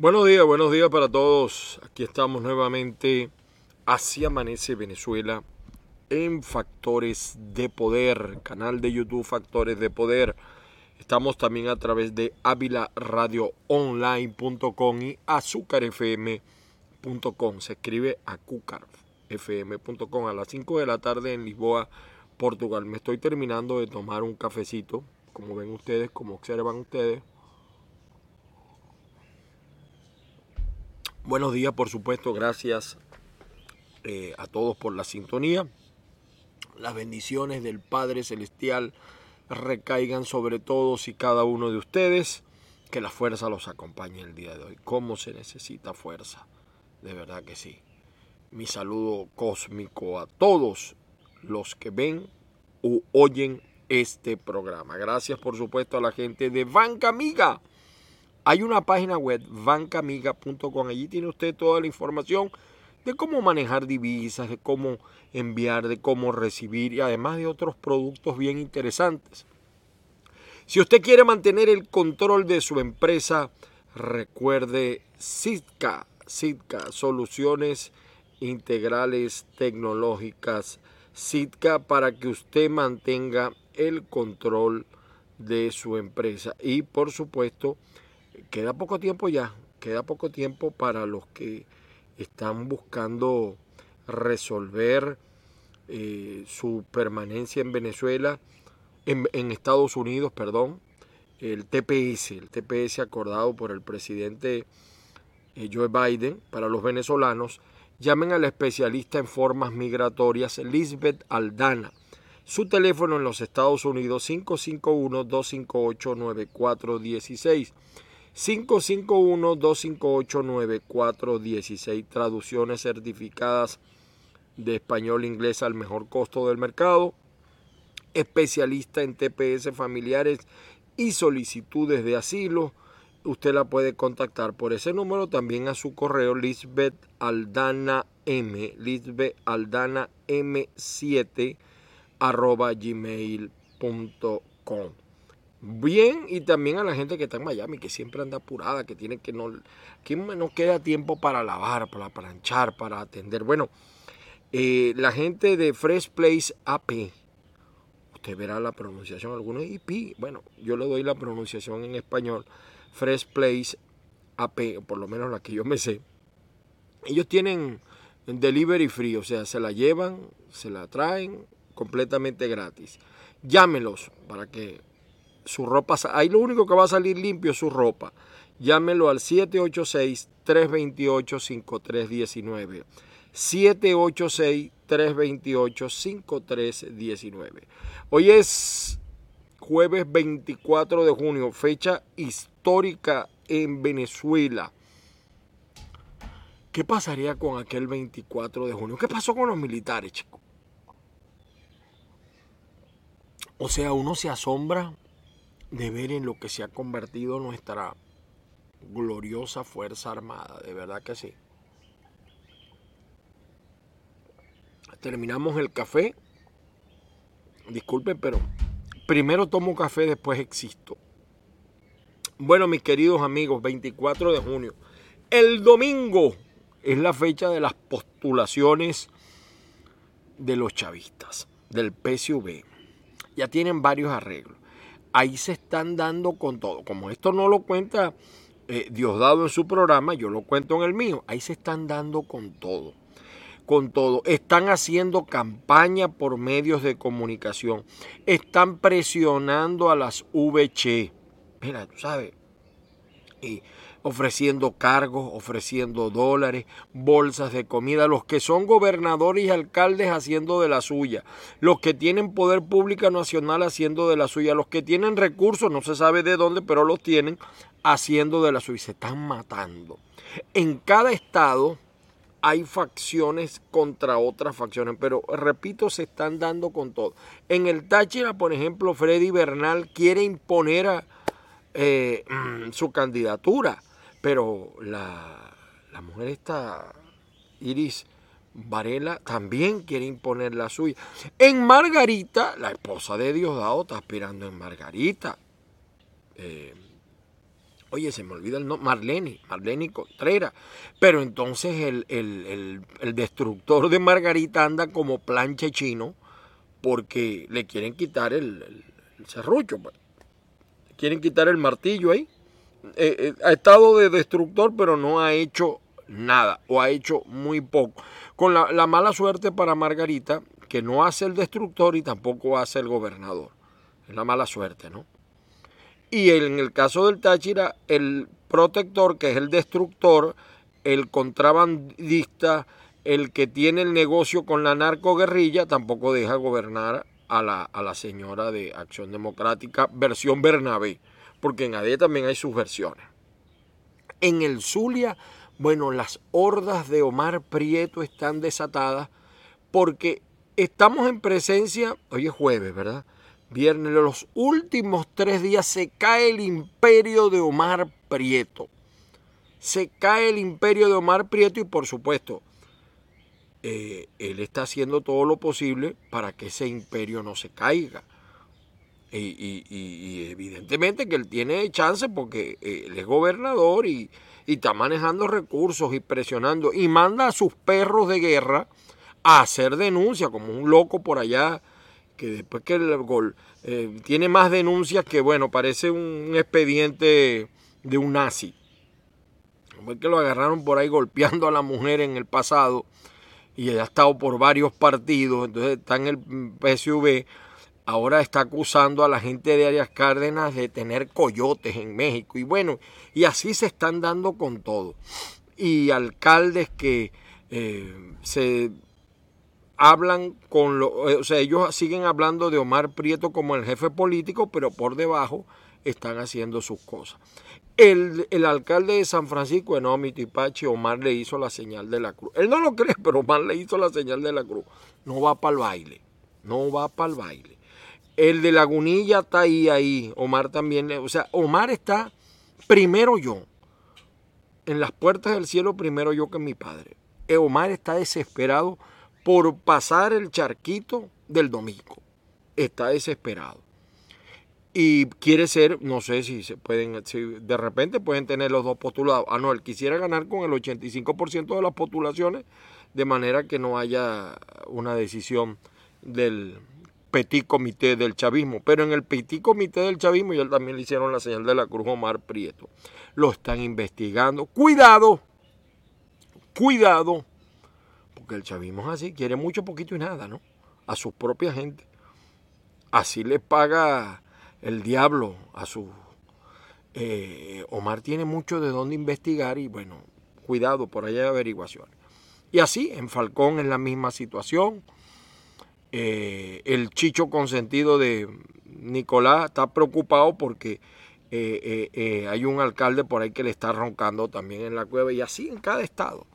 Buenos días, buenos días para todos. Aquí estamos nuevamente. Así amanece Venezuela en Factores de Poder, canal de YouTube Factores de Poder. Estamos también a través de avilaradioonline.com y azúcarfm.com. Se escribe acucarfm.com a las 5 de la tarde en Lisboa, Portugal. Me estoy terminando de tomar un cafecito, como ven ustedes, como observan ustedes. Buenos días, por supuesto, gracias eh, a todos por la sintonía. Las bendiciones del Padre Celestial recaigan sobre todos y cada uno de ustedes. Que la fuerza los acompañe el día de hoy. ¿Cómo se necesita fuerza? De verdad que sí. Mi saludo cósmico a todos los que ven u oyen este programa. Gracias por supuesto a la gente de Banca Amiga hay una página web, bancamiga.com. Allí tiene usted toda la información de cómo manejar divisas, de cómo enviar, de cómo recibir y además de otros productos bien interesantes. Si usted quiere mantener el control de su empresa, recuerde Sitka, Sitka, Soluciones Integrales Tecnológicas, Sitka para que usted mantenga el control de su empresa y por supuesto queda poco tiempo ya, queda poco tiempo para los que están buscando resolver eh, su permanencia en Venezuela, en, Estados Unidos, perdón, el TPS, el TPS acordado por el presidente eh, Joe Biden para los venezolanos, llamen al especialista en formas migratorias Lisbeth Aldana. Su teléfono en los Estados Unidos 551-258-9416. 551-258-9416. Traducciones certificadas de español e inglés al mejor costo del mercado. Especialista en TPS familiares y solicitudes de asilo. Usted la puede contactar por ese número también a su correo Lisbeth Aldana M, Lisbeth Aldana M7 arroba gmail.com bien y también a la gente que está en Miami, que siempre anda apurada, que tiene que no, que no queda tiempo para lavar, para planchar, para atender. Bueno, eh, la gente de Fresh Place AP, usted verá la pronunciación, algunos IP, bueno, yo le doy la pronunciación en español, Fresh Place AP, por lo menos la que yo me sé. Ellos tienen delivery free, o sea, se la llevan, se la traen completamente gratis. Llámelos para que su ropa, ahí lo único que va a salir limpio es su ropa. Llámelo al 786-328-5319. 786-328-5319. Hoy es jueves 24 de junio, fecha histórica en Venezuela. ¿Qué pasaría con aquel 24 de junio? ¿Qué pasó con los militares, chicos? O sea, uno se asombra de ver en lo que se ha convertido nuestra gloriosa Fuerza Armada, de verdad que sí. Terminamos el café. Disculpen, pero primero tomo café, después existo. Bueno, mis queridos amigos, 24 de junio. El domingo es la fecha de las postulaciones de los chavistas, del PSV. Ya tienen varios arreglos ahí se están dando con todo. Como esto no lo cuenta eh, Diosdado en su programa, yo lo cuento en el mío. Ahí se están dando con todo. Con todo. Están haciendo campaña por medios de comunicación. Están presionando a las VC. Mira, tú sabes. Ofreciendo cargos, ofreciendo dólares, bolsas de comida, los que son gobernadores y alcaldes haciendo de la suya, los que tienen poder público nacional haciendo de la suya, los que tienen recursos, no se sabe de dónde, pero los tienen haciendo de la suya, se están matando. En cada estado hay facciones contra otras facciones, pero repito, se están dando con todo. En el Táchira, por ejemplo, Freddy Bernal quiere imponer a, eh, su candidatura pero la, mujer esta, Iris Varela, también quiere imponer la suya. En Margarita, la esposa de Diosdado está aspirando en Margarita. Eh, Oye, se me olvida el nombre, Marlene, Marlene Contreras. Pero entonces el, destructor de Margarita anda como planche chino porque le quieren quitar el, serrucho. Pues. Quieren quitar el martillo ahí. Eh, eh, ha estado de destructor, pero no ha hecho nada o ha hecho muy poco. Con la, la mala suerte para Margarita, que no hace el destructor y tampoco hace el gobernador. Es la mala suerte, ¿no? Y en el caso del Táchira, el protector, que es el destructor, el contrabandista, el que tiene el negocio con la narcoguerrilla, tampoco deja gobernar a la, a la señora de Acción Democrática, versión Bernabé, porque en AD también hay sus versiones. En el Zulia, bueno, las hordas de Omar Prieto están desatadas porque estamos en presencia, hoy es jueves, ¿verdad? viernes, los últimos tres días se cae el imperio de Omar Prieto. Se cae el imperio de Omar Prieto y por supuesto, eh, él está haciendo todo lo posible para que ese imperio no se caiga. Y, evidentemente que él tiene chance porque eh, él es gobernador y, está manejando recursos y presionando y manda a sus perros de guerra a hacer denuncia como un loco por allá que después que el gol eh, tiene más denuncias que, bueno, parece un expediente de un nazi. Fue que lo agarraron por ahí golpeando a la mujer en el pasado y ha estado por varios partidos, entonces está en el PSV, ahora está acusando a la gente de Arias Cárdenas de tener coyotes en México. Y bueno, y así se están dando con todo. Y alcaldes que eh, se hablan con lo, eh, o sea, ellos siguen hablando de Omar Prieto como el jefe político, pero por debajo están haciendo sus cosas. El, alcalde de San Francisco, Enomi Tipachi, Omar le hizo la señal de la cruz. Él no lo cree, pero Omar le hizo la señal de la cruz. No va para el baile, no va para el baile. El de Lagunilla está ahí, ahí. Omar también, o sea, Omar está primero yo. En las puertas del cielo primero yo que mi padre. Eh, Omar está desesperado por pasar el charquito del domingo. Está desesperado. Y quiere ser, no sé si se pueden, si de repente pueden tener los dos postulados. Ah, no, él quisiera ganar con el 85% de las postulaciones, de manera que no haya una decisión del petit comité del chavismo. Pero en el petit comité del chavismo ya también le hicieron la señal de la Cruz Omar Prieto. Lo están investigando. Cuidado, cuidado porque el chavismo es así, quiere mucho, poquito y nada, ¿no? A su propia gente. Así le paga el diablo a su... Eh, Omar tiene mucho de dónde investigar y bueno, cuidado, por allá hay averiguaciones. Y así, en Falcón es la misma situación. Eh, el chicho consentido de Nicolás está preocupado porque eh, hay un alcalde por ahí que le está roncando también en la cueva y así en cada estado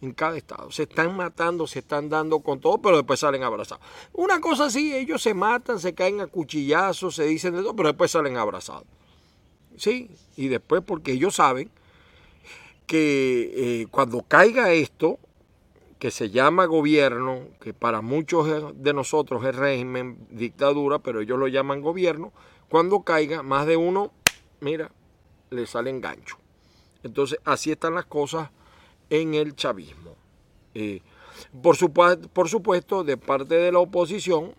en cada estado. Se están matando, se están dando con todo, pero después salen abrazados. Una cosa así, ellos se matan, se caen a cuchillazos, se dicen de todo, pero después salen abrazados. Sí, y después porque ellos saben que eh, cuando caiga esto, que se llama gobierno, que para muchos de nosotros es régimen, dictadura, pero ellos lo llaman gobierno, cuando caiga, más de uno, mira, le sale engancho. Entonces, así están las cosas en el chavismo. Eh, por, por, supuesto, de parte de la oposición,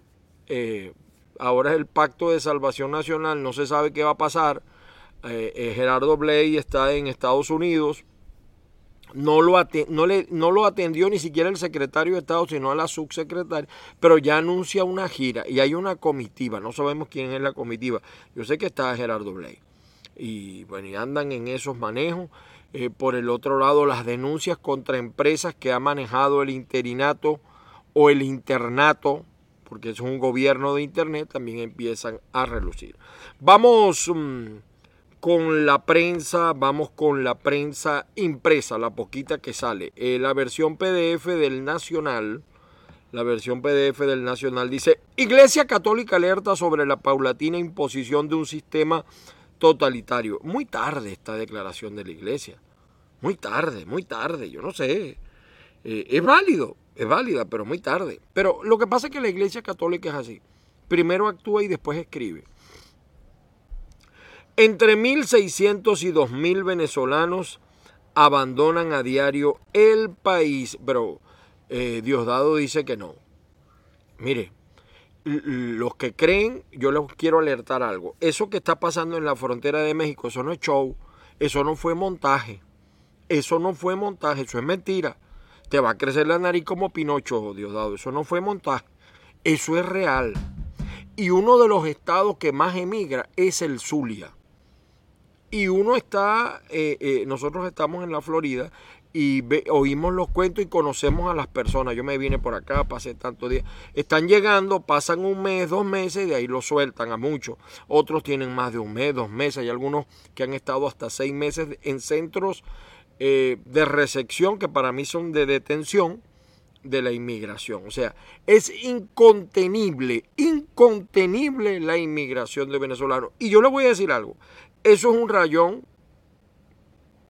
eh, ahora es el Pacto de Salvación Nacional, no se sabe qué va a pasar. Eh, Gerardo Bley está en Estados Unidos, no lo, no, le, no lo atendió ni siquiera el secretario de Estado, sino a la subsecretaria, pero ya anuncia una gira y hay una comitiva, no sabemos quién es la comitiva. Yo sé que está Gerardo Bley. Y bueno, y andan en esos manejos. Eh, por el otro lado, las denuncias contra empresas que ha manejado el interinato o el internato, porque es un gobierno de Internet, también empiezan a relucir. Vamos mm, con la prensa, vamos con la prensa impresa, la poquita que sale. Eh, la versión PDF del Nacional, la versión PDF del Nacional dice, Iglesia Católica alerta sobre la paulatina imposición de un sistema totalitario. Muy tarde esta declaración de la iglesia. Muy tarde, muy tarde, yo no sé. Eh, es válido, es válida, pero muy tarde. Pero lo que pasa es que la iglesia católica es así. Primero actúa y después escribe. Entre 1.600 y 2.000 venezolanos abandonan a diario el país, pero eh, Diosdado dice que no. Mire, los que creen, yo les quiero alertar algo. Eso que está pasando en la frontera de México, eso no es show, eso no fue montaje. Eso no fue montaje, eso es mentira. Te va a crecer la nariz como Pinocho, Diosdado. Eso no fue montaje. Eso es real. Y uno de los estados que más emigra es el Zulia. Y uno está, eh, eh, nosotros estamos en la Florida y oímos los cuentos y conocemos a las personas. Yo me vine por acá, pasé tantos días. Están llegando, pasan un mes, dos meses y de ahí lo sueltan a muchos. Otros tienen más de un mes, dos meses. Hay algunos que han estado hasta seis meses en centros eh, de recepción que para mí son de detención de la inmigración. O sea, es incontenible, incontenible la inmigración de venezolanos. Y yo le voy a decir algo, eso es un rayón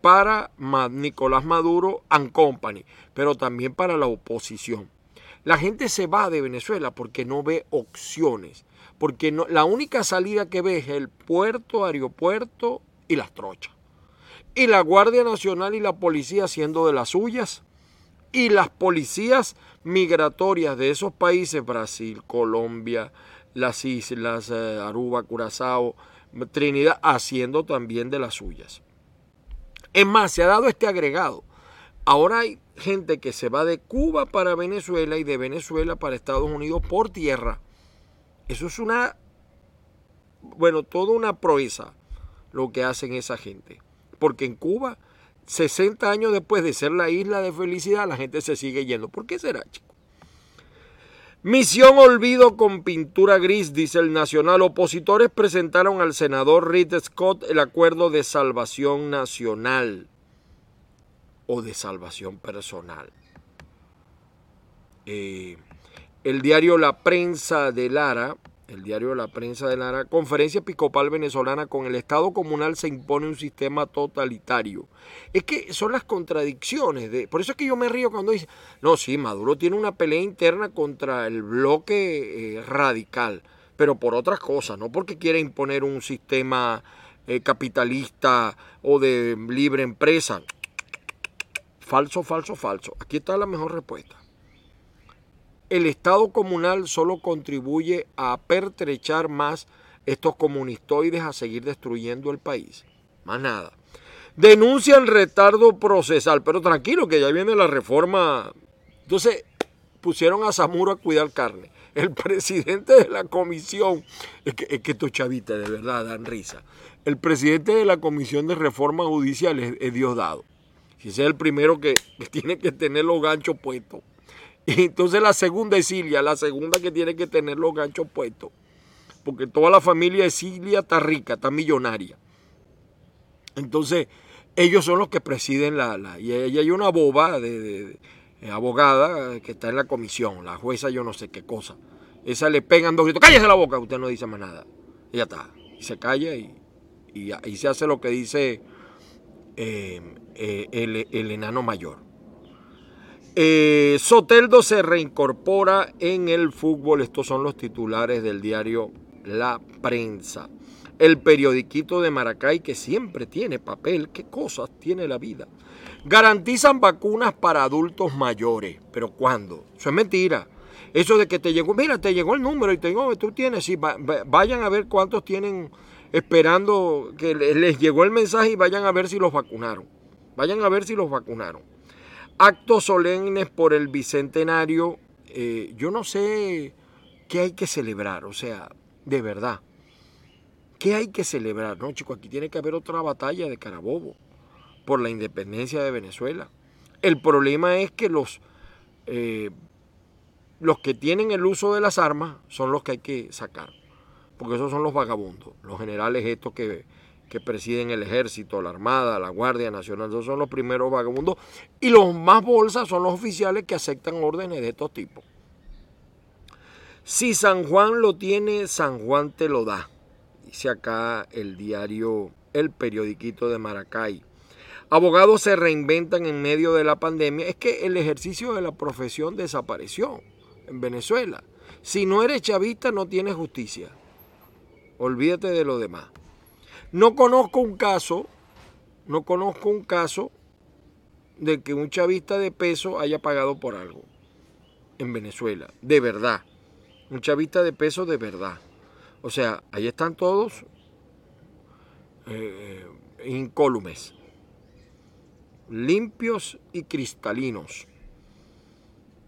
para Nicolás Maduro and Company, pero también para la oposición. La gente se va de Venezuela porque no ve opciones, porque la única salida que ve es el puerto, aeropuerto y las trochas. Y la Guardia Nacional y la policía haciendo de las suyas, y las policías migratorias de esos países, Brasil, Colombia, las islas, eh, Aruba, Curazao, Trinidad, haciendo también de las suyas. Es más, se ha dado este agregado. Ahora hay gente que se va de Cuba para Venezuela y de Venezuela para Estados Unidos por tierra. Eso es una, bueno, toda una proeza lo que hacen esa gente. Porque en Cuba, 60 años después de ser la isla de felicidad, la gente se sigue yendo. ¿Por qué será? Misión Olvido con pintura gris, dice el Nacional. Opositores presentaron al senador Reed Scott el acuerdo de salvación nacional o de salvación personal. Eh, el diario La Prensa de Lara el diario La Prensa de la Conferencia Episcopal Venezolana, con el Estado comunal se impone un sistema totalitario. Es que son las contradicciones. De, por eso es que yo me río cuando dice, no, sí, Maduro tiene una pelea interna contra el bloque eh, radical, pero por otras cosas, no porque quiere imponer un sistema eh, capitalista o de libre empresa. Falso, falso, falso. Aquí está la mejor respuesta el Estado comunal solo contribuye a pertrechar más estos comunistoides a seguir destruyendo el país. Más nada. Denuncia el retardo procesal, pero tranquilo que ya viene la reforma. Entonces pusieron a Zamuro a cuidar carne. El presidente de la comisión, es que, es estos chavitas de verdad dan risa. El presidente de la comisión de reforma judicial es, Diosdado. Si es el primero que, que tiene que tener los ganchos puestos. Entonces la segunda es Silvia, la segunda que tiene que tener los ganchos puestos. Porque toda la familia de Silvia está rica, está millonaria. Entonces, ellos son los que presiden la... la y hay una boba de, abogada que está en la comisión, la jueza yo no sé qué cosa. Esa le pegan dos gritos, cállese la boca, usted no dice más nada. Y ya está. Y se calla y, se hace lo que dice eh, eh, el enano mayor. Eh, Soteldo se reincorpora en el fútbol. Estos son los titulares del diario La Prensa. El periodiquito de Maracay que siempre tiene papel. ¿Qué cosas tiene la vida? Garantizan vacunas para adultos mayores. ¿Pero cuándo? Eso es mentira. Eso de que te llegó, mira, te llegó el número y te digo, tú tienes, sí, vayan a ver cuántos tienen esperando que les llegó el mensaje y vayan a ver si los vacunaron. Vayan a ver si los vacunaron actos solemnes por el bicentenario, eh, yo no sé qué hay que celebrar, o sea, de verdad. ¿Qué hay que celebrar? No, chicos, aquí tiene que haber otra batalla de Carabobo por la independencia de Venezuela. El problema es que los, eh, los que tienen el uso de las armas son los que hay que sacar, porque esos son los vagabundos, los generales estos que que presiden el ejército, la armada, la Guardia Nacional, esos son los primeros vagabundos. Y los más bolsas son los oficiales que aceptan órdenes de estos tipos. Si San Juan lo tiene, San Juan te lo da. Dice acá el diario El Periodiquito de Maracay. Abogados se reinventan en medio de la pandemia. Es que el ejercicio de la profesión desapareció en Venezuela. Si no eres chavista, no tienes justicia. Olvídate de lo demás. No conozco un caso, no conozco un caso de que un chavista de peso haya pagado por algo en Venezuela, de verdad. Un chavista de peso de verdad. O sea, ahí están todos eh, incólumes, limpios y cristalinos.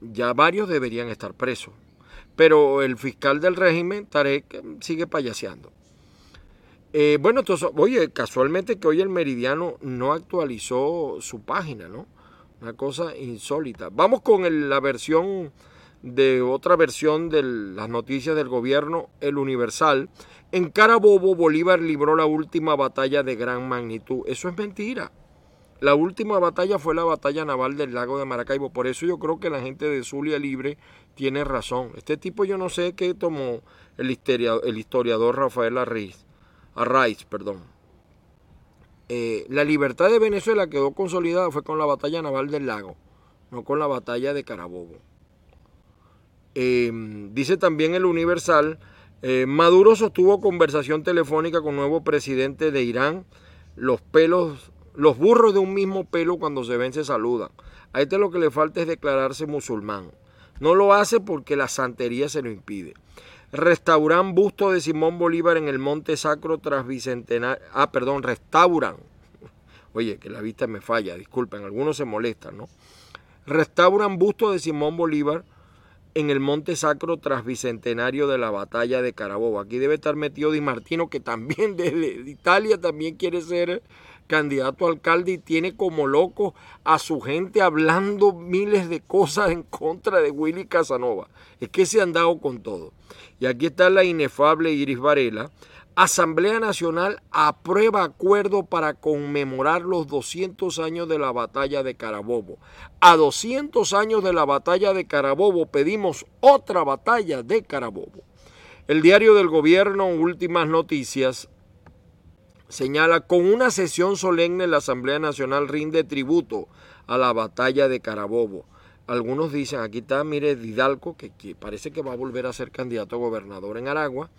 Ya varios deberían estar presos. Pero el fiscal del régimen, Tarek, sigue payaseando. Eh, bueno, entonces, oye, casualmente que hoy el Meridiano no actualizó su página, ¿no? Una cosa insólita. Vamos con la versión de otra versión de las noticias del gobierno, el Universal. En Carabobo, Bolívar libró la última batalla de gran magnitud. Eso es mentira. La última batalla fue la batalla naval del lago de Maracaibo. Por eso yo creo que la gente de Zulia Libre tiene razón. Este tipo yo no sé qué tomó el historiador, el historiador Arraiz. Arraiz perdón. Eh, la libertad de Venezuela quedó consolidada fue con la batalla naval del lago, no con la batalla de Carabobo. Eh, dice también el Universal, eh, Maduro sostuvo conversación telefónica con nuevo presidente de Irán. Los pelos los burros de un mismo pelo cuando se ven se saludan. A este lo que le falta es declararse musulmán. No lo hace porque la santería se lo impide. Restauran busto de Simón Bolívar en el Monte Sacro tras Bicentenario. Ah, perdón, restauran. Oye, que la vista me falla, disculpen, algunos se molestan, ¿no? Restauran busto de Simón Bolívar en el Monte Sacro tras Bicentenario de la batalla de Carabobo. Aquí debe estar metido Di Martino, que también desde Italia también quiere ser candidato a alcalde y tiene como loco a su gente hablando miles de cosas en contra de Willy Casanova. Es que se han dado con todo. Y aquí está la inefable Iris Varela. Asamblea Nacional aprueba acuerdo para conmemorar los 200 años de la batalla de Carabobo. A 200 años de la batalla de Carabobo pedimos otra batalla de Carabobo. El diario del gobierno, últimas noticias, señala, con una sesión solemne la Asamblea Nacional rinde tributo a la batalla de Carabobo. Algunos dicen, aquí está, mire, Didalco, que, parece que va a volver a ser candidato a gobernador en Aragua,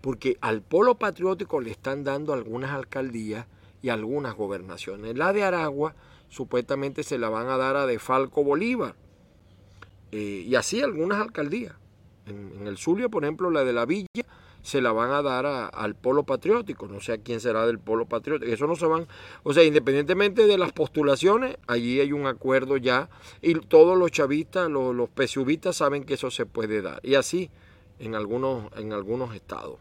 porque al polo patriótico le están dando algunas alcaldías y algunas gobernaciones. La de Aragua supuestamente se la van a dar a De Falco Bolívar. Eh, y así algunas alcaldías. En, en el Zulia, por ejemplo, la de la Villa se la van a dar al polo patriótico, no sé a quién será del polo patriótico, eso no se van, o sea, independientemente de las postulaciones, allí hay un acuerdo ya y todos los chavistas, los, los saben que eso se puede dar y así en algunos, en algunos estados.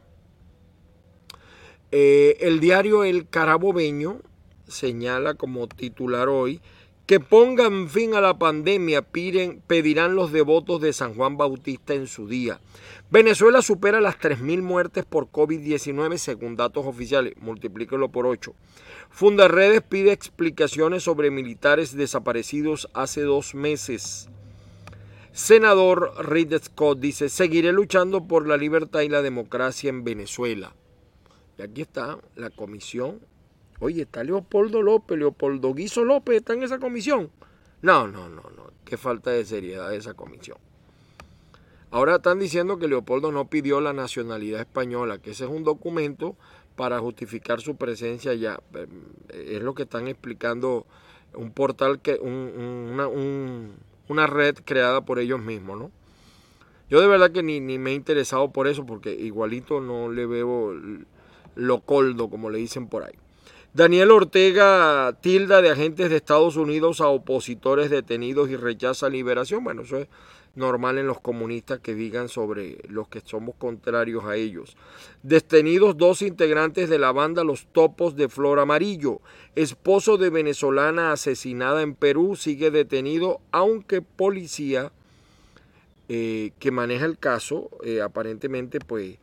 Eh, el diario El Carabobeño señala como titular hoy que pongan fin a la pandemia, piden, pedirán los devotos de San Juan Bautista en su día. Venezuela supera las 3.000 muertes por COVID-19 según datos oficiales, multiplíquelo por 8. Fundaredes pide explicaciones sobre militares desaparecidos hace dos meses. Senador Reed Scott dice, seguiré luchando por la libertad y la democracia en Venezuela. Y aquí está la comisión Oye, está Leopoldo López, Leopoldo Guiso López está en esa comisión. No, no, no, no. Qué falta de seriedad esa comisión. Ahora están diciendo que Leopoldo no pidió la nacionalidad española, que ese es un documento para justificar su presencia allá. Em, es lo que están explicando un portal, que una, una, red creada por ellos mismos, ¿no? Yo de verdad que ni, ni me he interesado por eso, porque igualito no le veo lo coldo, como le dicen por ahí. Daniel Ortega tilda de agentes de Estados Unidos a opositores detenidos y rechaza liberación. Bueno, eso es normal en los comunistas que digan sobre los que somos contrarios a ellos. Detenidos dos integrantes de la banda Los Topos de Flor Amarillo. Esposo de venezolana asesinada en Perú sigue detenido, aunque policía eh, que maneja el caso eh, aparentemente pues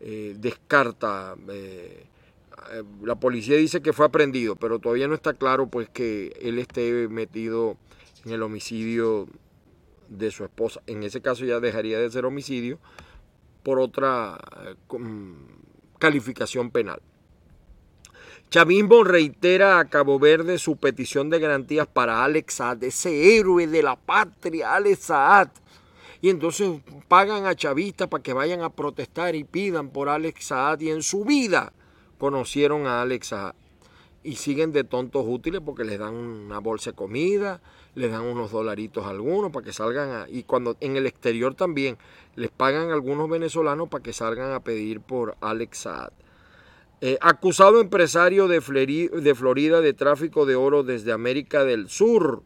eh, descarta la policía dice que fue aprendido, pero todavía no está claro pues que él esté metido en el homicidio de su esposa. En ese caso ya dejaría de ser homicidio por otra eh, calificación penal. Chavismo reitera a Cabo Verde su petición de garantías para Alex Saad, ese héroe de la patria, Alex Saad. Y entonces pagan a chavistas para que vayan a protestar y pidan por Alex Saad y en su vida conocieron a Alex y siguen de tontos útiles porque les dan una bolsa de comida, les dan unos dolaritos a algunos para que salgan a, y cuando en el exterior también les pagan a algunos venezolanos para que salgan a pedir por Alex Saad. Eh, acusado empresario de, de Florida de tráfico de oro desde América del Sur.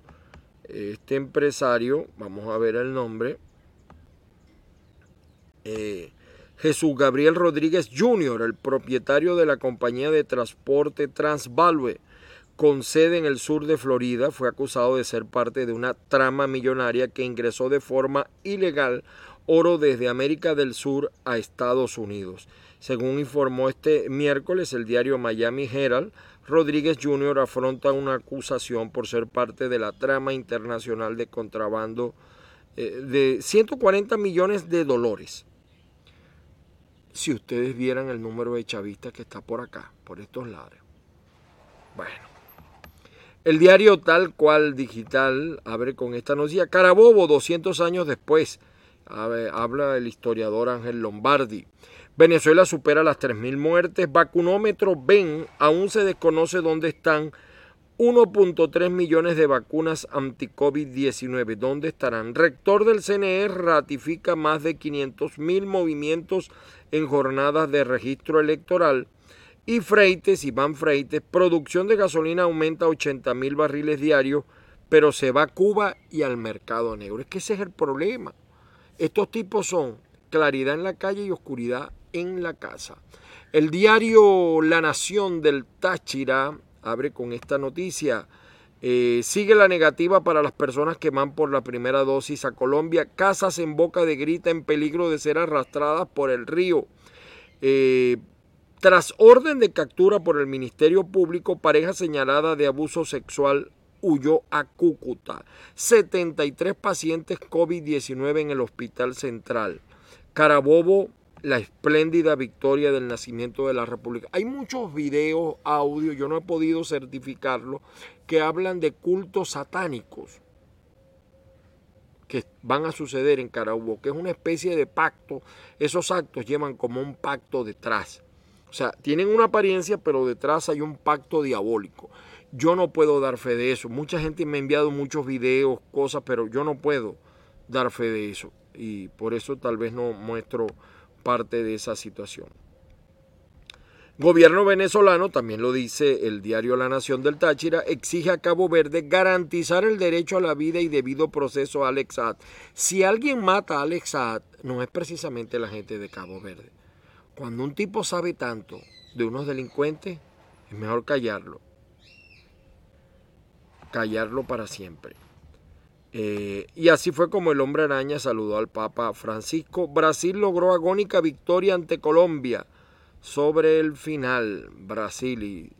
Este empresario, vamos a ver el nombre, eh, Jesús Gabriel Rodríguez Jr., el propietario de la compañía de transporte Transvalue, con sede en el sur de Florida, fue acusado de ser parte de una trama millonaria que ingresó de forma ilegal oro desde América del Sur a Estados Unidos. Según informó este miércoles el diario Miami Herald, Rodríguez Jr. afronta una acusación por ser parte de la trama internacional de contrabando eh, de 140 millones de dólares si ustedes vieran el número de chavistas que está por acá, por estos lados. Bueno. El diario tal cual digital abre con esta noticia. Carabobo, 200 años después, habla el historiador Ángel Lombardi. Venezuela supera las 3.000 muertes. Vacunómetro ven, aún se desconoce dónde están 1.3 millones de vacunas anti-COVID-19. ¿Dónde estarán? Rector del CNE ratifica más de 500 mil movimientos en jornadas de registro electoral. Y Freites, Iván Freites, producción de gasolina aumenta a 80 mil barriles diarios, pero se va a Cuba y al mercado negro. Es que ese es el problema. Estos tipos son claridad en la calle y oscuridad en la casa. El diario La Nación del Táchira abre con esta noticia. Eh, sigue la negativa para las personas que van por la primera dosis a Colombia. Casas en boca de grita en peligro de ser arrastradas por el río. Eh, tras orden de captura por el Ministerio Público, pareja señalada de abuso sexual huyó a Cúcuta. 73 pacientes COVID-19 en el Hospital Central. Carabobo la espléndida victoria del nacimiento de la República. Hay muchos videos, audio, yo no he podido certificarlo, que hablan de cultos satánicos que van a suceder en Carabobo, que es una especie de pacto. Esos actos llevan como un pacto detrás. O sea, tienen una apariencia, pero detrás hay un pacto diabólico. Yo no puedo dar fe de eso. Mucha gente me ha enviado muchos videos, cosas, pero yo no puedo dar fe de eso. Y por eso tal vez no muestro parte de esa situación. Gobierno venezolano, también lo dice el diario La Nación del Táchira, exige a Cabo Verde garantizar el derecho a la vida y debido proceso a Alex Saad. Si alguien mata a Alex Saad, no es precisamente la gente de Cabo Verde. Cuando un tipo sabe tanto de unos delincuentes, es mejor callarlo. Callarlo para siempre. Eh, y así fue como el hombre araña saludó al Papa Francisco. Brasil logró agónica victoria ante Colombia sobre el final. Brasil y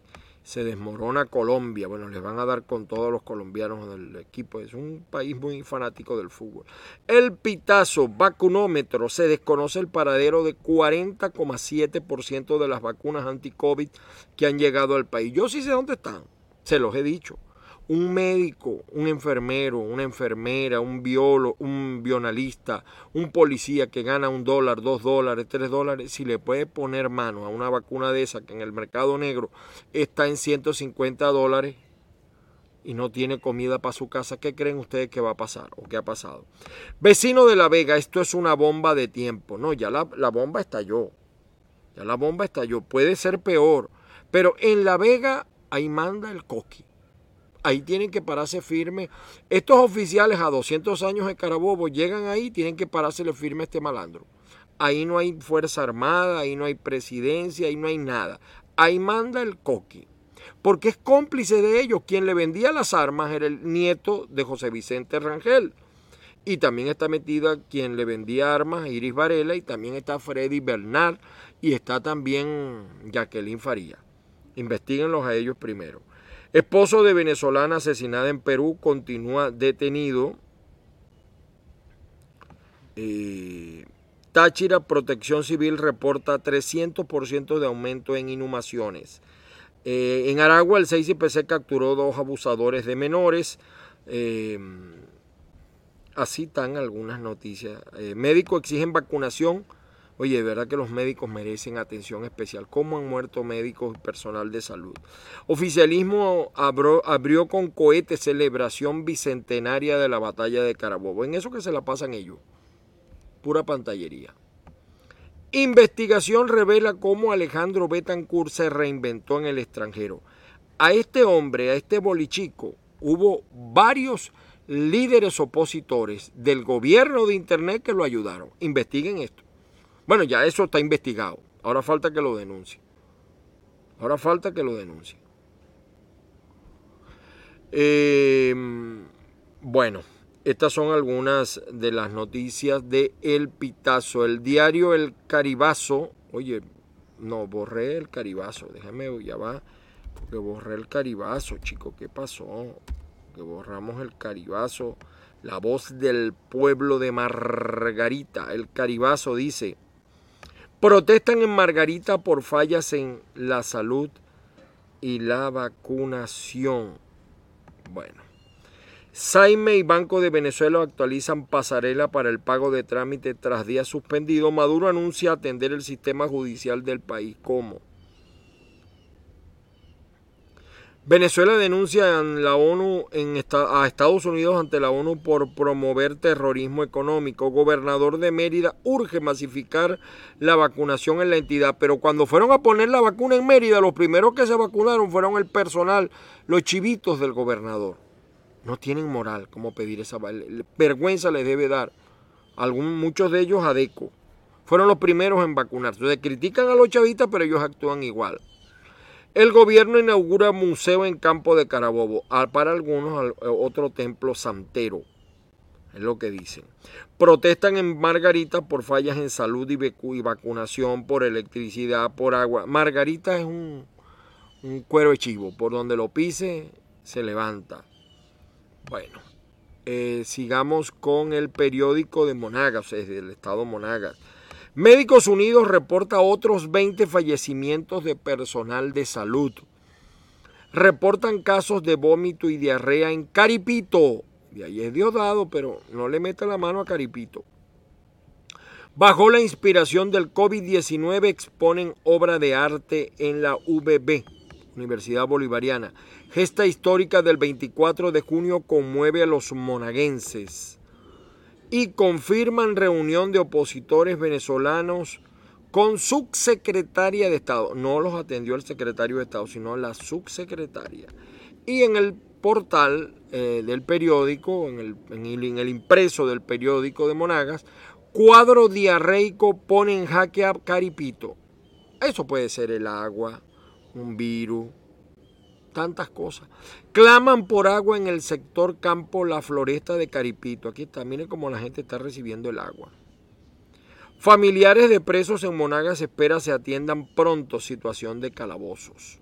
se desmorona Colombia. Bueno, les van a dar con todos los colombianos del equipo. Es un país muy fanático del fútbol. El pitazo vacunómetro. Se desconoce el paradero de 40,7% de las vacunas anti-COVID que han llegado al país. Yo sí sé dónde están. Se los he dicho un médico, un enfermero, una enfermera, un biólogo, un bionalista, un policía que gana un dólar, dos dólares, tres dólares, si le puede poner mano a una vacuna de esa que en el mercado negro está en 150 dólares y no tiene comida para su casa, ¿qué creen ustedes que va a pasar o qué ha pasado? Vecino de La Vega, esto es una bomba de tiempo. No, ya la, la bomba estalló. Ya la bomba estalló. Puede ser peor. Pero en La Vega ahí manda el coqui ahí tienen que pararse firme. Estos oficiales a 200 años de Carabobo llegan ahí, tienen que parársele firme a este malandro. Ahí no hay Fuerza Armada, ahí no hay presidencia, ahí no hay nada. Ahí manda el coqui. Porque es cómplice de ellos. Quien le vendía las armas era el nieto de José Vicente Rangel. Y también está metida quien le vendía armas, Iris Varela, y también está Freddy Bernard, y está también Jacqueline Faría. Investíguenlos a ellos primero. Esposo de venezolana asesinada en Perú continúa detenido. Eh, Táchira Protección Civil reporta 300% de aumento en inhumaciones. Eh, en Aragua el 6IPC capturó dos abusadores de menores. Eh, así están algunas noticias. médicos exigen vacunación Oye, de verdad que los médicos merecen atención especial. ¿Cómo han muerto médicos y personal de salud? Oficialismo abrió, con cohete celebración bicentenaria de la batalla de Carabobo. En eso que se la pasan ellos. Pura pantallería. Investigación revela cómo Alejandro Betancourt se reinventó en el extranjero. A este hombre, a este bolichico, hubo varios líderes opositores del gobierno de Internet que lo ayudaron. Investiguen esto. Bueno, ya eso está investigado. Ahora falta que lo denuncie. Ahora falta que lo denuncie. Em, bueno, estas son algunas de las noticias de El Pitazo. El diario El Caribazo. Oye, no, borré el Caribazo. Déjame, ya va. Porque borré el Caribazo, chico. ¿Qué pasó? Que borramos el Caribazo. La voz del pueblo de Margarita. El Caribazo dice. Protestan en Margarita por fallas en la salud y la vacunación. Bueno. Saime y Banco de Venezuela actualizan pasarela para el pago de trámite tras días suspendido. Maduro anuncia atender el sistema judicial del país. ¿Cómo? Venezuela denuncia en la ONU en a Estados Unidos ante la ONU por promover terrorismo económico. Gobernador de Mérida urge masificar la vacunación en la entidad, pero cuando fueron a poner la vacuna en Mérida, los primeros que se vacunaron fueron el personal, los chivitos del gobernador. No tienen moral como pedir esa vergüenza les debe dar. Muchos de ellos adeco. Fueron los primeros en vacunarse. Entonces critican a los chavistas, pero ellos actúan igual. El gobierno inaugura museo en Campo de Carabobo, para algunos otro templo santero, es lo que dicen. Protestan en Margarita por fallas en salud y vacunación, por electricidad, por agua. Margarita es un, cuero de chivo, por donde lo pise se levanta. Bueno, eh, sigamos con el periódico de Monagas, es del estado Monagas. Médicos Unidos reporta otros 20 fallecimientos de personal de salud. Reportan casos de vómito y diarrea en Caripito. De ahí es Diosdado, pero no le mete la mano a Caripito. Bajo la inspiración del COVID-19 exponen obra de arte en la UBB, Universidad Bolivariana. Gesta histórica del 24 de junio conmueve a los monaguenses y confirman reunión de opositores venezolanos con subsecretaria de Estado. No los atendió el secretario de Estado, sino la subsecretaria. Y en el portal eh, del periódico, en el, en el impreso del periódico de Monagas, cuadro diarreico pone en jaque a Caripito. Eso puede ser el agua, un virus, tantas cosas. Claman por agua en el sector campo La Floresta de Caripito. Aquí está, miren cómo la gente está recibiendo el agua. Familiares de presos en Monagas espera se atiendan pronto situación de calabozos.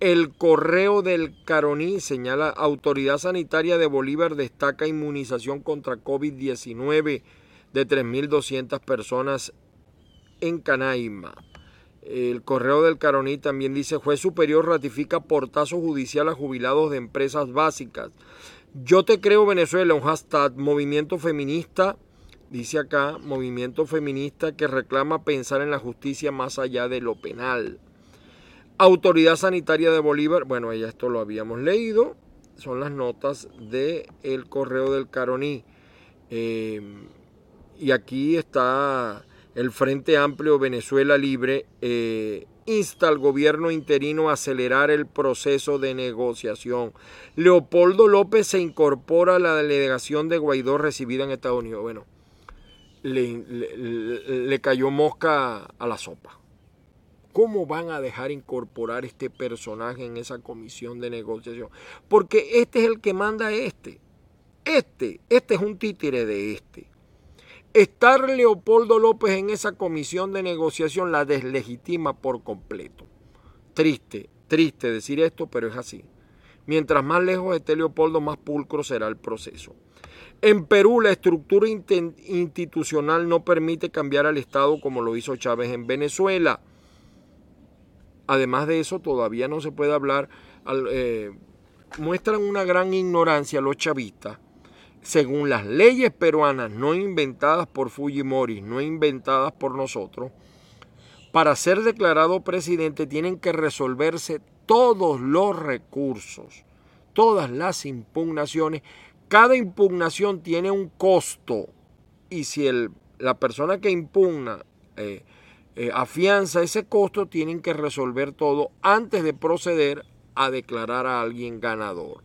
El correo del Caroní señala Autoridad Sanitaria de Bolívar destaca inmunización contra COVID-19 de 3.200 personas en Canaima. El correo del Caroní también dice, juez superior ratifica portazo judicial a jubilados de empresas básicas. Yo te creo Venezuela, un hashtag, movimiento feminista, dice acá, movimiento feminista que reclama pensar en la justicia más allá de lo penal. Autoridad Sanitaria de Bolívar, bueno, ya esto lo habíamos leído, son las notas del el correo del Caroní. Eh, y aquí está el Frente Amplio Venezuela Libre eh, insta al gobierno interino a acelerar el proceso de negociación. Leopoldo López se incorpora a la delegación de Guaidó recibida en Estados Unidos. Bueno, le, cayó mosca a la sopa. ¿Cómo van a dejar incorporar este personaje en esa comisión de negociación? Porque este es el que manda a este. Este, este es un títere de este. Estar Leopoldo López en esa comisión de negociación la deslegitima por completo. Triste, triste decir esto, pero es así. Mientras más lejos esté Leopoldo, más pulcro será el proceso. En Perú, la estructura institucional no permite cambiar al Estado como lo hizo Chávez en Venezuela. Además de eso, todavía no se puede hablar. Eh, muestran una gran ignorancia los chavistas según las leyes peruanas, no inventadas por Fujimori, no inventadas por nosotros, para ser declarado presidente tienen que resolverse todos los recursos, todas las impugnaciones. Cada impugnación tiene un costo y si el, la persona que impugna eh, eh, afianza ese costo, tienen que resolver todo antes de proceder a declarar a alguien ganador.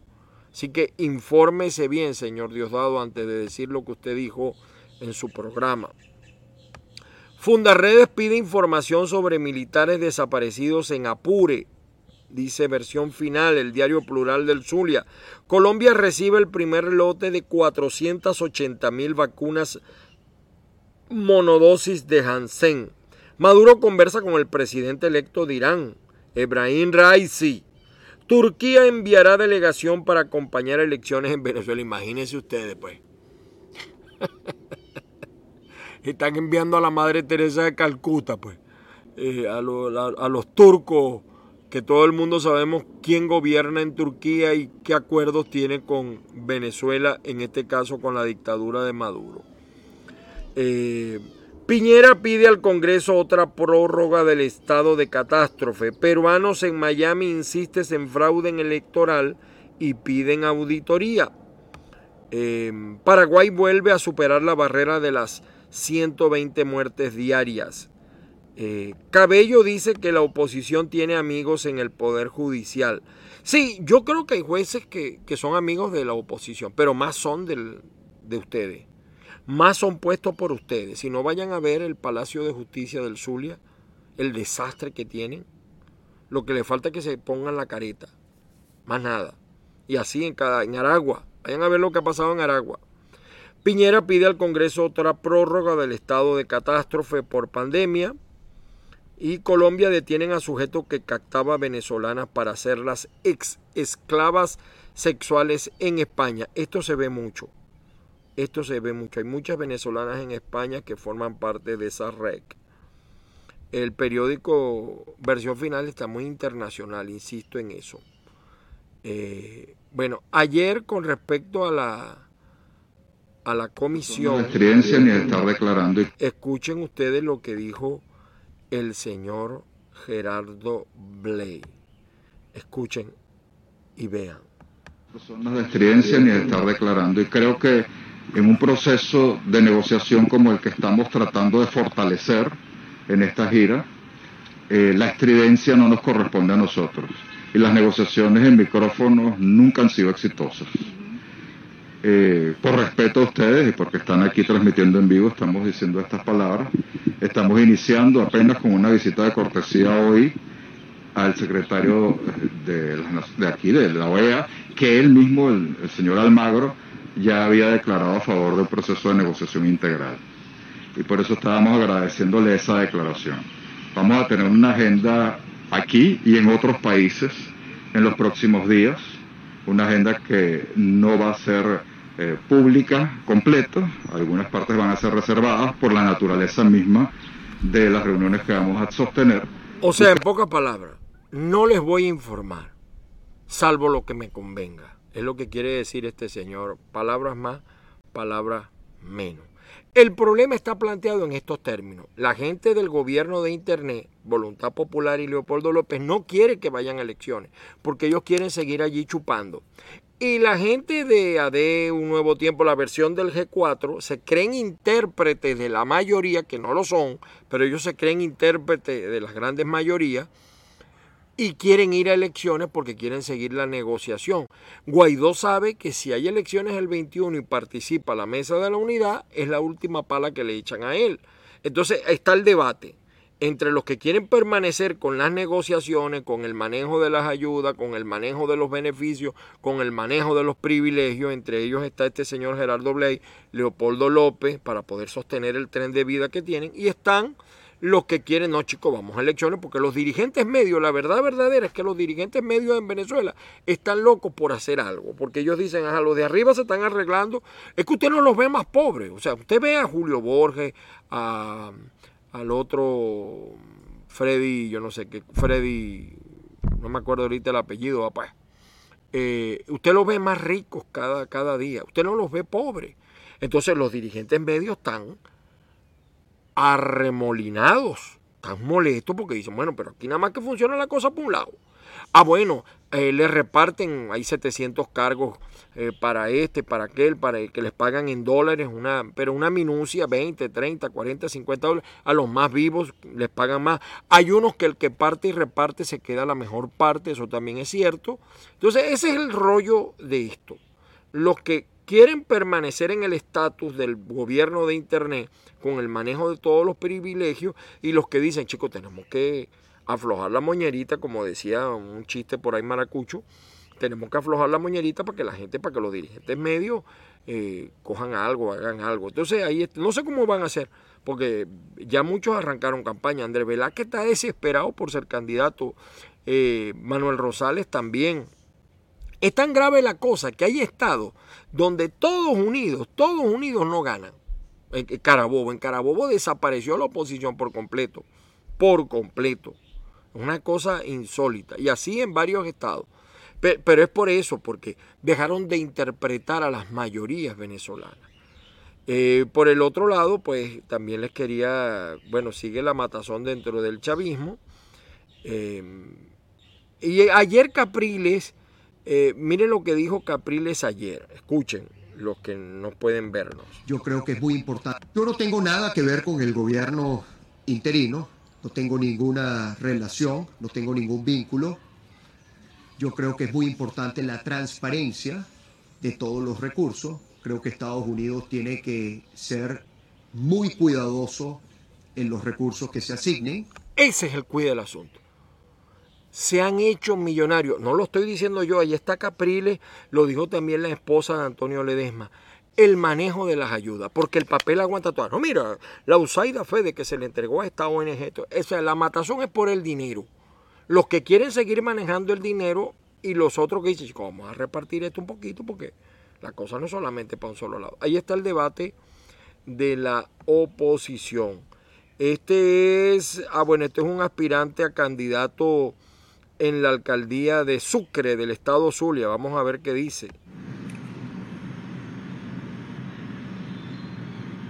Así que infórmese bien, señor Diosdado, antes de decir lo que usted dijo en su programa. Fundarredes pide información sobre militares desaparecidos en Apure. Dice versión final, el diario plural del Zulia. Colombia recibe el primer lote de 480 mil vacunas monodosis de Hansen. Maduro conversa con el presidente electo de Irán, Ebrahim Raisi. Turquía enviará delegación para acompañar elecciones en Venezuela. Imagínense ustedes, pues. Están enviando a la Madre Teresa de Calcuta, pues. Eh, a, a los turcos, que todo el mundo sabemos quién gobierna en Turquía y qué acuerdos tiene con Venezuela, en este caso con la dictadura de Maduro. Eh, Piñera pide al Congreso otra prórroga del estado de catástrofe. Peruanos en Miami insisten en fraude electoral y piden auditoría. Em, Paraguay vuelve a superar la barrera de las 120 muertes diarias. Eh, Cabello dice que la oposición tiene amigos en el Poder Judicial. Sí, yo creo que hay jueces que, son amigos de la oposición, pero más son de ustedes más son puestos por ustedes. Si no vayan a ver el Palacio de Justicia del Zulia, el desastre que tienen, lo que le falta es que se pongan la careta, más nada. Y así en, cada, en Aragua, vayan a ver lo que ha pasado en Aragua. Piñera pide al Congreso otra prórroga del estado de catástrofe por pandemia. Y Colombia detienen a sujetos que captaba venezolanas para hacerlas ex esclavas sexuales en España. Esto se ve mucho. Esto se ve mucho. Hay muchas venezolanas en España que forman parte de esa red. El periódico Versión Final está muy internacional, insisto en eso. Eh, bueno, ayer con respecto a la a la comisión. No ni estar declarando. Escuchen ustedes lo que dijo el señor Gerardo Blay. Escuchen y vean. Personas de experiencia ni estar declarando. Y creo que en un proceso de negociación como el que estamos tratando de fortalecer en esta gira, eh, la estridencia no nos corresponde a nosotros y las negociaciones en micrófonos nunca han sido exitosas. Eh, por respeto a ustedes y porque están aquí transmitiendo en vivo, estamos diciendo estas palabras. Estamos iniciando apenas con una visita de cortesía hoy al secretario de, de aquí, de la OEA, que él mismo, el señor Almagro, ya había declarado a favor del proceso de negociación integral. Y por eso estábamos agradeciéndole esa declaración. Vamos a tener una agenda aquí y en otros países en los próximos días, una agenda que no va a ser eh, pública completa, algunas partes van a ser reservadas por la naturaleza misma de las reuniones que vamos a sostener. O sea, en pocas palabras, no les voy a informar, salvo lo que me convenga. Es lo que quiere decir este señor. Palabras más, palabras menos. El problema está planteado en estos términos. La gente del gobierno de Internet, Voluntad Popular y Leopoldo López no quiere que vayan a elecciones porque ellos quieren seguir allí chupando. Y la gente de AD, Un Nuevo Tiempo, la versión del G4, se creen intérpretes de la mayoría, que no lo son, pero ellos se creen intérpretes de las grandes mayorías y quieren ir a elecciones porque quieren seguir la negociación. Guaidó sabe que si hay elecciones el 21 y participa la mesa de la unidad, es la última pala que le echan a él. Entonces está el debate entre los que quieren permanecer con las negociaciones, con el manejo de las ayudas, con el manejo de los beneficios, con el manejo de los privilegios, entre ellos está este señor Gerardo Bley, Leopoldo López, para poder sostener el tren de vida que tienen, y están los que quieren, no chicos, vamos a elecciones, porque los dirigentes medios, la verdad verdadera es que los dirigentes medios en Venezuela están locos por hacer algo, porque ellos dicen, ajá, los de arriba se están arreglando, es que usted no los ve más pobres, o sea, usted ve a Julio Borges, a, al otro Freddy, yo no sé qué, Freddy, no me acuerdo ahorita el apellido, papá. eh, usted los ve más ricos cada, cada día, usted no los ve pobres. Entonces los dirigentes medios están arremolinados, están molestos porque dicen, bueno, pero aquí nada más que funciona la cosa por un lado. Ah, bueno, eh, le reparten, hay 700 cargos eh, para este, para aquel, para que les pagan en dólares, una, pero una minucia, 20, 30, 40, 50 dólares. A los más vivos les pagan más. Hay unos que el que parte y reparte se queda la mejor parte, eso también es cierto. Entonces, ese es el rollo de esto. Los que quieren permanecer en el estatus del gobierno de Internet con el manejo de todos los privilegios y los que dicen, chicos, tenemos que aflojar la moñerita, como decía un chiste por ahí maracucho, tenemos que aflojar la moñerita para que la gente, para que los dirigentes medios eh, cojan algo, hagan algo. Entonces ahí no sé cómo van a hacer, porque ya muchos arrancaron campaña. Andrés Velázquez está desesperado por ser candidato. Eh, Manuel Rosales también. Es tan grave la cosa que hay estados donde todos unidos, todos unidos no ganan. En Carabobo, en Carabobo desapareció la oposición por completo, por completo. Una cosa insólita. Y así en varios estados. Pero es por eso, porque dejaron de interpretar a las mayorías venezolanas. Eh, por el otro lado, pues también les quería, bueno, sigue la matazón dentro del chavismo. Eh, y ayer Capriles, eh, miren lo que dijo Capriles ayer, escuchen los que no pueden vernos. Yo creo que es muy importante. Yo no tengo nada que ver con el gobierno interino, no tengo ninguna relación, no tengo ningún vínculo. Yo creo que es muy importante la transparencia de todos los recursos. Creo que Estados Unidos tiene que ser muy cuidadoso en los recursos que se asignen. Ese es el cuide del asunto. Se han hecho millonarios. No lo estoy diciendo yo, ahí está Capriles, lo dijo también la esposa de Antonio Ledesma el manejo de las ayudas, porque el papel aguanta todo. No, mira, la usaida fue de que se le entregó a esta ONG. Esa, la matazón es por el dinero. Los que quieren seguir manejando el dinero y los otros que dicen, vamos a repartir esto un poquito porque la cosa no es solamente para un solo lado. Ahí está el debate de la oposición. Este es, ah bueno, este es un aspirante a candidato en la alcaldía de Sucre del estado Zulia. Vamos a ver qué dice.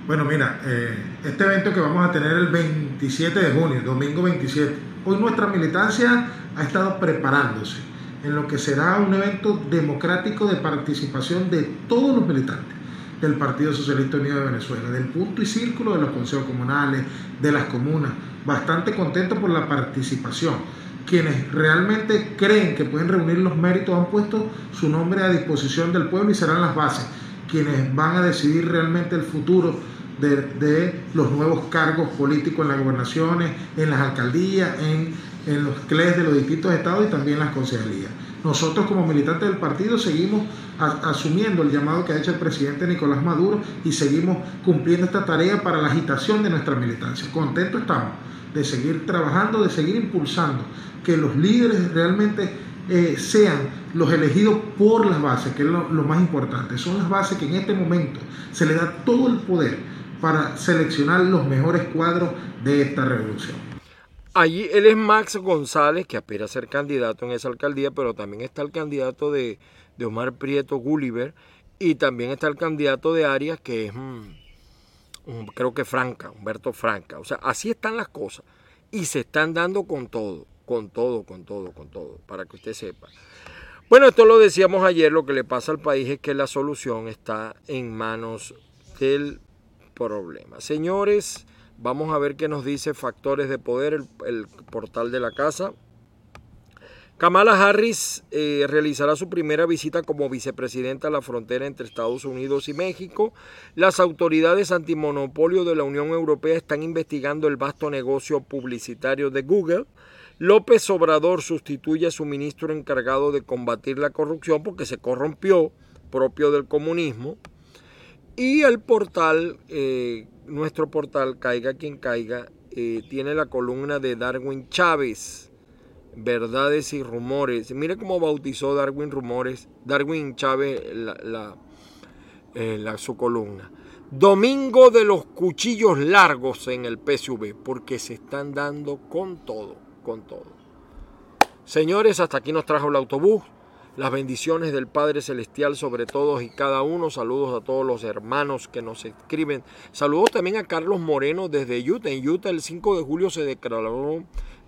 Bueno, mira, eh, este evento que vamos a tener el 27 de junio, domingo 27, hoy nuestra militancia ha estado preparándose en lo que será un evento democrático de participación de todos los militantes del Partido Socialista Unido de Venezuela, del punto y círculo de los consejos comunales, de las comunas, bastante contentos por la participación. Quienes realmente creen que pueden reunir los méritos han puesto su nombre a disposición del pueblo y serán las bases quienes van a decidir realmente el futuro de, los nuevos cargos políticos en las gobernaciones, en las alcaldías, en, los CLEs de los distintos estados y también las concejalías. Nosotros como militantes del partido seguimos asumiendo el llamado que ha hecho el presidente Nicolás Maduro y seguimos cumpliendo esta tarea para la agitación de nuestra militancia. Contentos estamos de seguir trabajando, de seguir impulsando que los líderes realmente eh, sean los elegidos por las bases, que es lo, lo más importante. Son las bases que en este momento se le da todo el poder para seleccionar los mejores cuadros de esta revolución. Allí él es Max González, que aspira a ser candidato en esa alcaldía, pero también está el candidato de, Omar Prieto Gulliver y también está el candidato de Arias, que es, mm, creo que Franca, Humberto Franca. O sea, así están las cosas y se están dando con todo, con todo, con todo, con todo, para que usted sepa. Bueno, esto lo decíamos ayer, lo que le pasa al país es que la solución está en manos del problema. Señores, vamos a ver qué nos dice Factores de Poder, el, portal de la casa. Kamala Harris eh, realizará su primera visita como vicepresidenta a la frontera entre Estados Unidos y México. Las autoridades antimonopolio de la Unión Europea están investigando el vasto negocio publicitario de Google. López Obrador sustituye a su ministro encargado de combatir la corrupción porque se corrompió, propio del comunismo. Y el portal, eh, nuestro portal, Caiga quien caiga, eh, tiene la columna de Darwin Chávez, Verdades y Rumores. Mire cómo bautizó Darwin Rumores, Darwin Chávez la, eh, su columna. Domingo de los cuchillos largos en el PSV, porque se están dando con todo, con todo. Señores, hasta aquí nos trajo el autobús. Las bendiciones del Padre Celestial sobre todos y cada uno. Saludos a todos los hermanos que nos escriben. Saludos también a Carlos Moreno desde Utah. En Utah el 5 de julio se declaró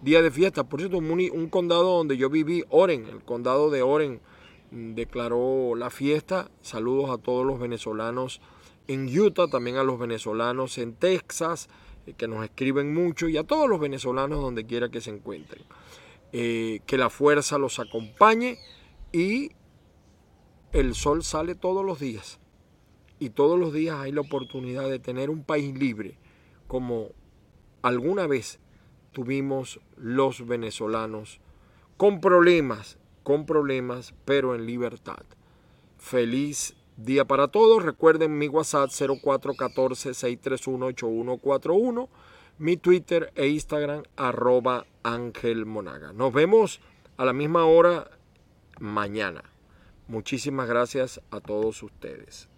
día de fiesta. Por cierto, un, condado donde yo viví, Oren, el condado de Oren, mm, declaró la fiesta. Saludos a todos los venezolanos en Utah, también a los venezolanos en Texas, eh, que nos escriben mucho, y a todos los venezolanos donde quiera que se encuentren. Eh, que la fuerza los acompañe y el sol sale todos los días. Y todos los días hay la oportunidad de tener un país libre, como alguna vez tuvimos los venezolanos, con problemas, con problemas, pero en libertad. Feliz día para todos. Recuerden mi WhatsApp 0414-631-8141, mi Twitter e Instagram arroba Ángel Monaga. Nos vemos a la misma hora mañana. Muchísimas gracias a todos ustedes.